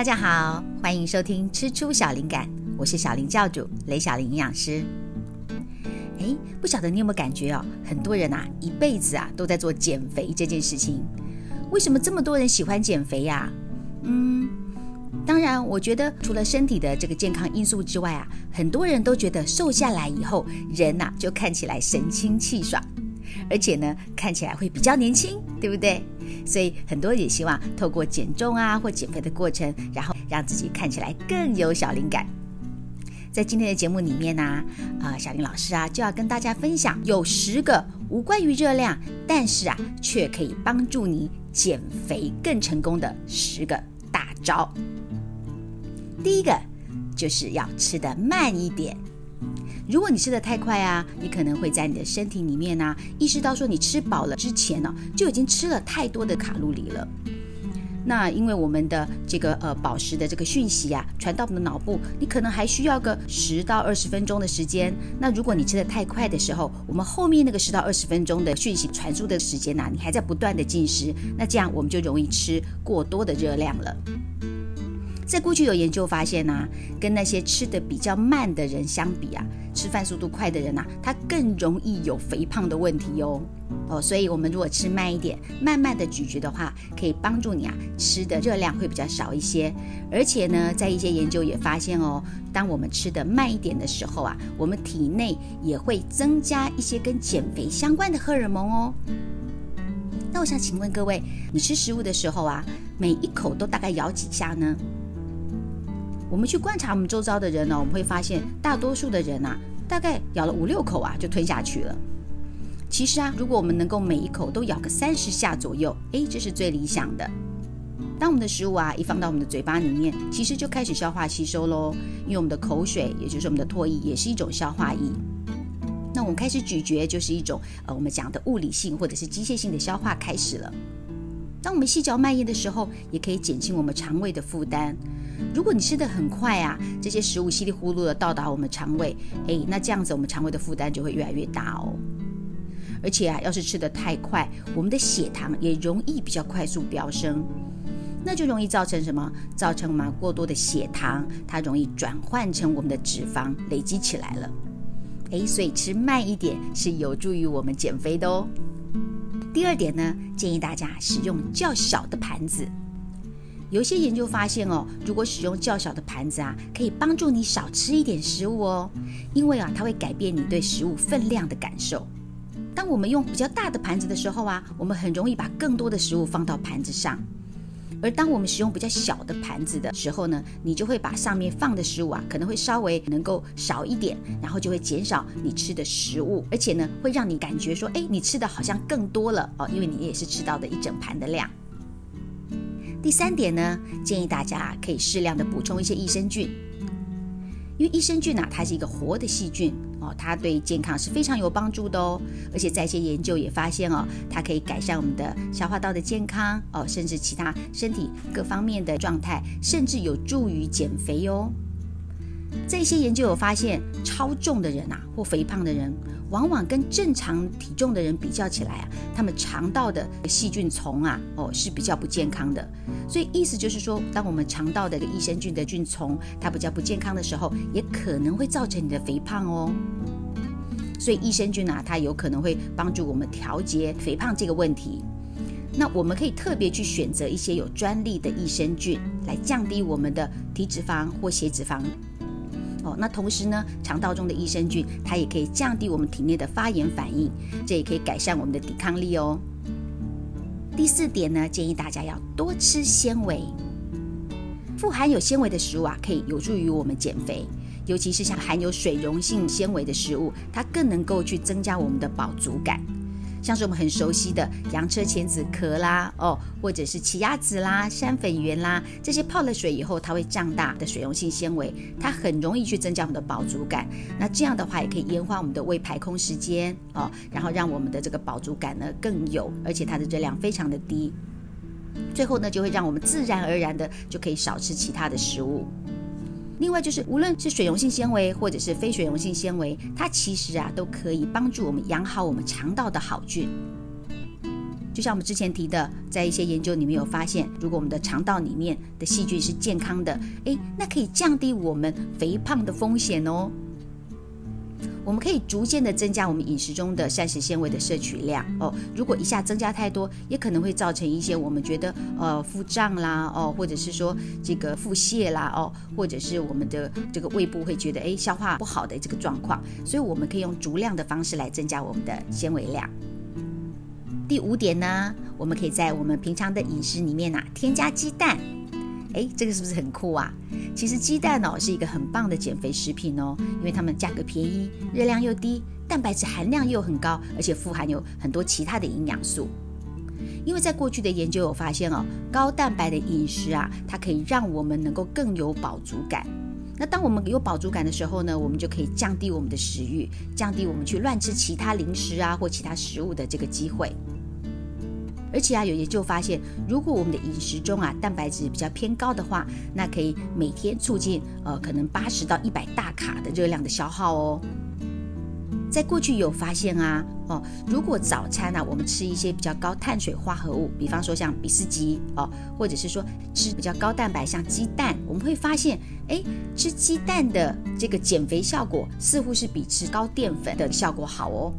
大家好，欢迎收听吃出小灵感，我是小林教主雷小林营养师。哎，不晓得你有没有感觉哦？很多人啊，一辈子啊都在做减肥这件事情。为什么这么多人喜欢减肥呀？嗯，当然，我觉得除了身体的这个健康因素之外啊，很多人都觉得瘦下来以后，人呐就看起来神清气爽。而且呢，看起来会比较年轻，对不对？所以很多也希望透过减重啊或减肥的过程，然后让自己看起来更有小灵感。在今天的节目里面呢，啊，小林老师啊就要跟大家分享有十个无关于热量，但是啊却可以帮助你减肥更成功的十个大招。第一个就是要吃的慢一点。如果你吃的太快啊，你可能会在你的身体里面呢，意识到说你吃饱了之前呢，就已经吃了太多的卡路里了。那因为我们的这个呃饱食的这个讯息啊，传到我们的脑部，你可能还需要个十到二十分钟的时间。那如果你吃的太快的时候，我们后面那个十到二十分钟的讯息传输的时间呢，你还在不断的进食，那这样我们就容易吃过多的热量了。在过去有研究发现呢，跟那些吃的比较慢的人相比啊，吃饭速度快的人呐，他更容易有肥胖的问题哟。哦，所以我们如果吃慢一点，慢慢的咀嚼的话，可以帮助你啊，吃的热量会比较少一些。而且呢，在一些研究也发现哦，当我们吃的慢一点的时候啊，我们体内也会增加一些跟减肥相关的荷尔蒙哦。那我想请问各位，你吃食物的时候啊，每一口都大概咬几下呢？我们去观察我们周遭的人呢，我们会发现大多数的人啊，大概咬了五六口啊就吞下去了。其实啊，如果我们能够每一口都咬个三十下左右，诶，这是最理想的。当我们的食物啊一放到我们的嘴巴里面，其实就开始消化吸收喽。因为我们的口水，也就是我们的唾液，也是一种消化液。那我们开始咀嚼，就是一种呃我们讲的物理性或者是机械性的消化开始了。当我们细嚼慢咽的时候，也可以减轻我们肠胃的负担。如果你吃的很快啊，这些食物稀里糊涂的到达我们肠胃，诶，那这样子我们肠胃的负担就会越来越大哦。而且啊，要是吃的太快，我们的血糖也容易比较快速飙升，那就容易造成什么？造成我们过多的血糖，它容易转换成我们的脂肪累积起来了。诶，所以吃慢一点是有助于我们减肥的哦。第二点呢，建议大家使用较小的盘子。有些研究发现哦，如果使用较小的盘子啊，可以帮助你少吃一点食物哦，因为啊，它会改变你对食物分量的感受。当我们用比较大的盘子的时候啊，我们很容易把更多的食物放到盘子上；而当我们使用比较小的盘子的时候呢，你就会把上面放的食物啊，可能会稍微能够少一点，然后就会减少你吃的食物，而且呢，会让你感觉说，哎，你吃的好像更多了哦，因为你也是吃到的一整盘的量。第三点呢，建议大家可以适量的补充一些益生菌，因为益生菌呢，它是一个活的细菌哦，它对健康是非常有帮助的哦。而且在一些研究也发现哦，它可以改善我们的消化道的健康哦，甚至其他身体各方面的状态，甚至有助于减肥哦。这些研究有发现，超重的人啊，或肥胖的人。往往跟正常体重的人比较起来啊，他们肠道的细菌丛啊，哦是比较不健康的。所以意思就是说，当我们肠道的益生菌的菌丛它比较不健康的时候，也可能会造成你的肥胖哦。所以益生菌啊，它有可能会帮助我们调节肥胖这个问题。那我们可以特别去选择一些有专利的益生菌，来降低我们的体脂肪或血脂肪。哦，那同时呢，肠道中的益生菌它也可以降低我们体内的发炎反应，这也可以改善我们的抵抗力哦。第四点呢，建议大家要多吃纤维，富含有纤维的食物啊，可以有助于我们减肥，尤其是像含有水溶性纤维的食物，它更能够去增加我们的饱足感。像是我们很熟悉的洋车前子壳啦，哦，或者是奇亚籽啦、山粉圆啦，这些泡了水以后它会胀大的水溶性纤维，它很容易去增加我们的饱足感。那这样的话也可以延缓我们的胃排空时间哦，然后让我们的这个饱足感呢更有，而且它的热量非常的低。最后呢，就会让我们自然而然的就可以少吃其他的食物。另外就是，无论是水溶性纤维或者是非水溶性纤维，它其实啊都可以帮助我们养好我们肠道的好菌。就像我们之前提的，在一些研究里面有发现，如果我们的肠道里面的细菌是健康的，诶，那可以降低我们肥胖的风险哦。我们可以逐渐的增加我们饮食中的膳食纤维的摄取量哦。如果一下增加太多，也可能会造成一些我们觉得呃腹胀啦哦，或者是说这个腹泻啦哦，或者是我们的这个胃部会觉得诶消化不好的这个状况。所以我们可以用足量的方式来增加我们的纤维量。第五点呢，我们可以在我们平常的饮食里面呐添加鸡蛋。哎，这个是不是很酷啊？其实鸡蛋哦是一个很棒的减肥食品哦，因为它们价格便宜，热量又低，蛋白质含量又很高，而且富含有很多其他的营养素。因为在过去的研究有发现哦，高蛋白的饮食啊，它可以让我们能够更有饱足感。那当我们有饱足感的时候呢，我们就可以降低我们的食欲，降低我们去乱吃其他零食啊或其他食物的这个机会。而且啊，有研究发现，如果我们的饮食中啊蛋白质比较偏高的话，那可以每天促进呃可能八十到一百大卡的热量的消耗哦。在过去有发现啊，哦，如果早餐呢我们吃一些比较高碳水化合物，比方说像比斯吉哦，或者是说吃比较高蛋白像鸡蛋，我们会发现，哎，吃鸡蛋的这个减肥效果似乎是比吃高淀粉的效果好哦。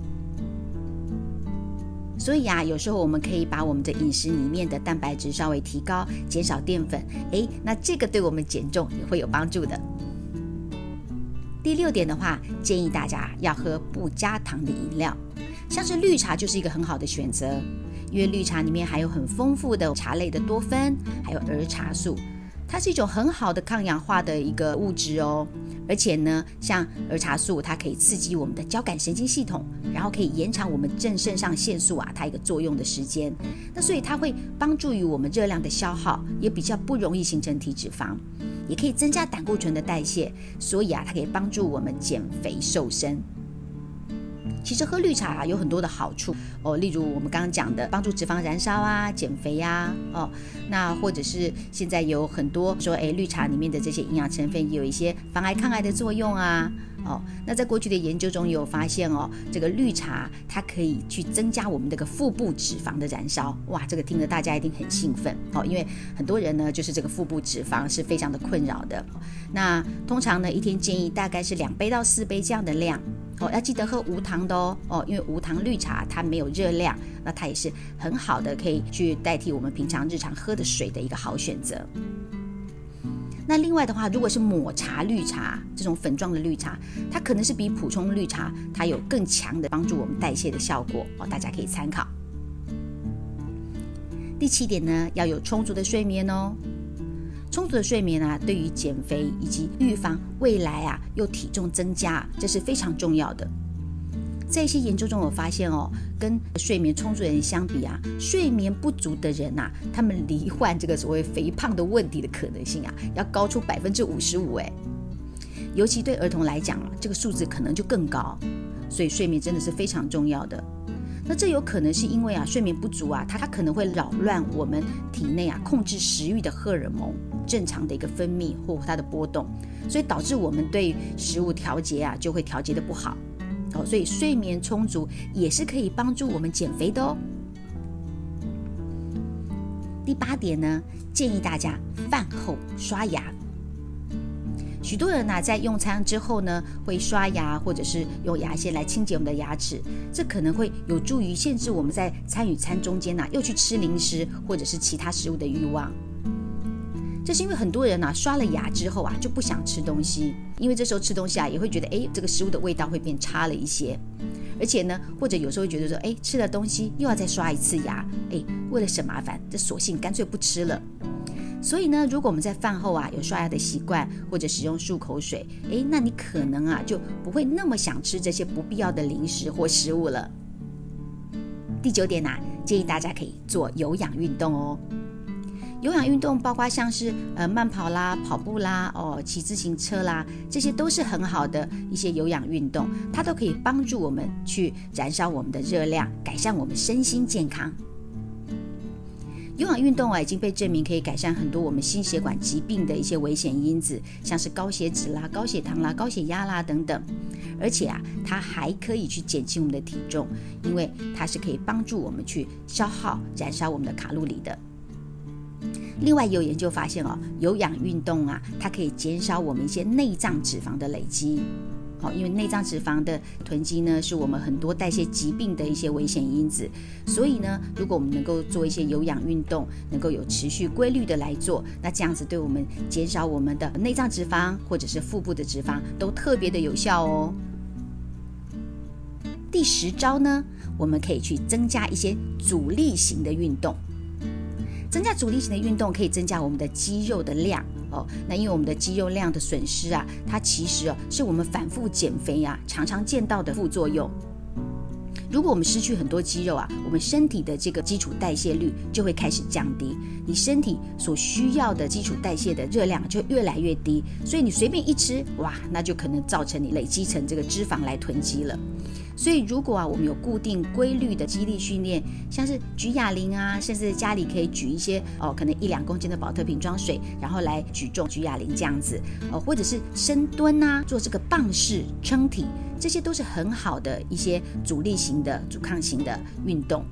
所以啊，有时候我们可以把我们的饮食里面的蛋白质稍微提高，减少淀粉，诶，那这个对我们减重也会有帮助的。第六点的话，建议大家要喝不加糖的饮料，像是绿茶就是一个很好的选择，因为绿茶里面含有很丰富的茶类的多酚，还有儿茶素。它是一种很好的抗氧化的一个物质哦，而且呢，像儿茶素，它可以刺激我们的交感神经系统，然后可以延长我们正肾上腺素啊它一个作用的时间。那所以它会帮助于我们热量的消耗，也比较不容易形成体脂肪，也可以增加胆固醇的代谢，所以啊，它可以帮助我们减肥瘦身。其实喝绿茶啊有很多的好处。哦，例如我们刚刚讲的帮助脂肪燃烧啊、减肥呀，哦，那或者是现在有很多说，哎，绿茶里面的这些营养成分有一些防癌抗癌的作用啊，哦，那在过去的研究中有发现哦，这个绿茶它可以去增加我们这个腹部脂肪的燃烧，哇，这个听得大家一定很兴奋。哦，因为很多人呢就是这个腹部脂肪是非常的困扰的，那通常呢一天建议大概是两杯到四杯这样的量。哦，要记得喝无糖的哦哦，因为无糖绿茶它没有热量，那它也是很好的，可以去代替我们平常日常喝的水的一个好选择。那另外的话，如果是抹茶绿茶这种粉状的绿茶，它可能是比普通绿茶它有更强的帮助我们代谢的效果哦，大家可以参考。第七点呢，要有充足的睡眠哦。充足的睡眠啊，对于减肥以及预防未来啊又体重增加，这是非常重要的。在一些研究中，我发现哦，跟睡眠充足的人相比啊，睡眠不足的人呐，他们罹患这个所谓肥胖的问题的可能性啊，要高出百分之五十五哎。尤其对儿童来讲啊，这个数字可能就更高。所以睡眠真的是非常重要的。那这有可能是因为啊，睡眠不足啊，它它可能会扰乱我们体内啊控制食欲的荷尔蒙正常的一个分泌或它的波动，所以导致我们对食物调节啊就会调节的不好。哦，所以睡眠充足也是可以帮助我们减肥的哦。第八点呢，建议大家饭后刷牙。许多人呢，在用餐之后呢，会刷牙或者是用牙线来清洁我们的牙齿，这可能会有助于限制我们在餐与餐中间呢，又去吃零食或者是其他食物的欲望。这是因为很多人呢，刷了牙之后啊，就不想吃东西，因为这时候吃东西啊，也会觉得哎，这个食物的味道会变差了一些，而且呢，或者有时候觉得说，哎，吃了东西又要再刷一次牙，哎，为了省麻烦，这索性干脆不吃了。所以呢，如果我们在饭后啊有刷牙的习惯，或者使用漱口水，诶，那你可能啊就不会那么想吃这些不必要的零食或食物了。第九点呐，建议大家可以做有氧运动哦。有氧运动包括像是呃慢跑啦、跑步啦、哦骑自行车啦，这些都是很好的一些有氧运动，它都可以帮助我们去燃烧我们的热量，改善我们身心健康。有氧运动啊已经被证明可以改善很多我们心血管疾病的一些危险因子，像是高血脂啦、高血糖啦、高血压啦等等。而且啊，它还可以去减轻我们的体重，因为它是可以帮助我们去消耗、燃烧我们的卡路里的。另外，有研究发现哦，有氧运动啊，它可以减少我们一些内脏脂肪的累积。好，因为内脏脂肪的囤积呢，是我们很多代谢疾病的一些危险因子。所以呢，如果我们能够做一些有氧运动，能够有持续规律的来做，那这样子对我们减少我们的内脏脂肪或者是腹部的脂肪都特别的有效哦。第十招呢，我们可以去增加一些阻力型的运动。增加阻力型的运动可以增加我们的肌肉的量哦。那因为我们的肌肉量的损失啊，它其实哦是我们反复减肥啊常常见到的副作用。如果我们失去很多肌肉啊，我们身体的这个基础代谢率就会开始降低，你身体所需要的基础代谢的热量就越来越低，所以你随便一吃，哇，那就可能造成你累积成这个脂肪来囤积了。所以，如果啊，我们有固定规律的肌力训练，像是举哑铃啊，甚至家里可以举一些哦，可能一两公斤的保特瓶装水，然后来举重举哑铃这样子，哦，或者是深蹲啊，做这个棒式撑体，这些都是很好的一些阻力型的、阻抗型的运动。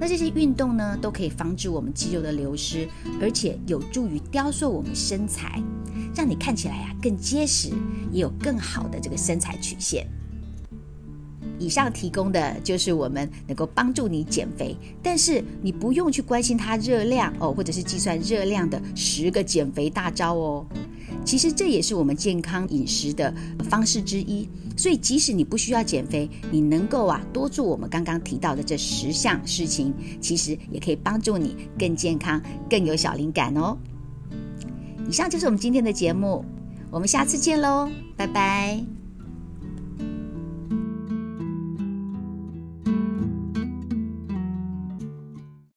那这些运动呢，都可以防止我们肌肉的流失，而且有助于雕塑我们身材，让你看起来啊更结实，也有更好的这个身材曲线。以上提供的就是我们能够帮助你减肥，但是你不用去关心它热量哦，或者是计算热量的十个减肥大招哦。其实这也是我们健康饮食的方式之一。所以即使你不需要减肥，你能够啊多做我们刚刚提到的这十项事情，其实也可以帮助你更健康、更有小灵感哦。以上就是我们今天的节目，我们下次见喽，拜拜。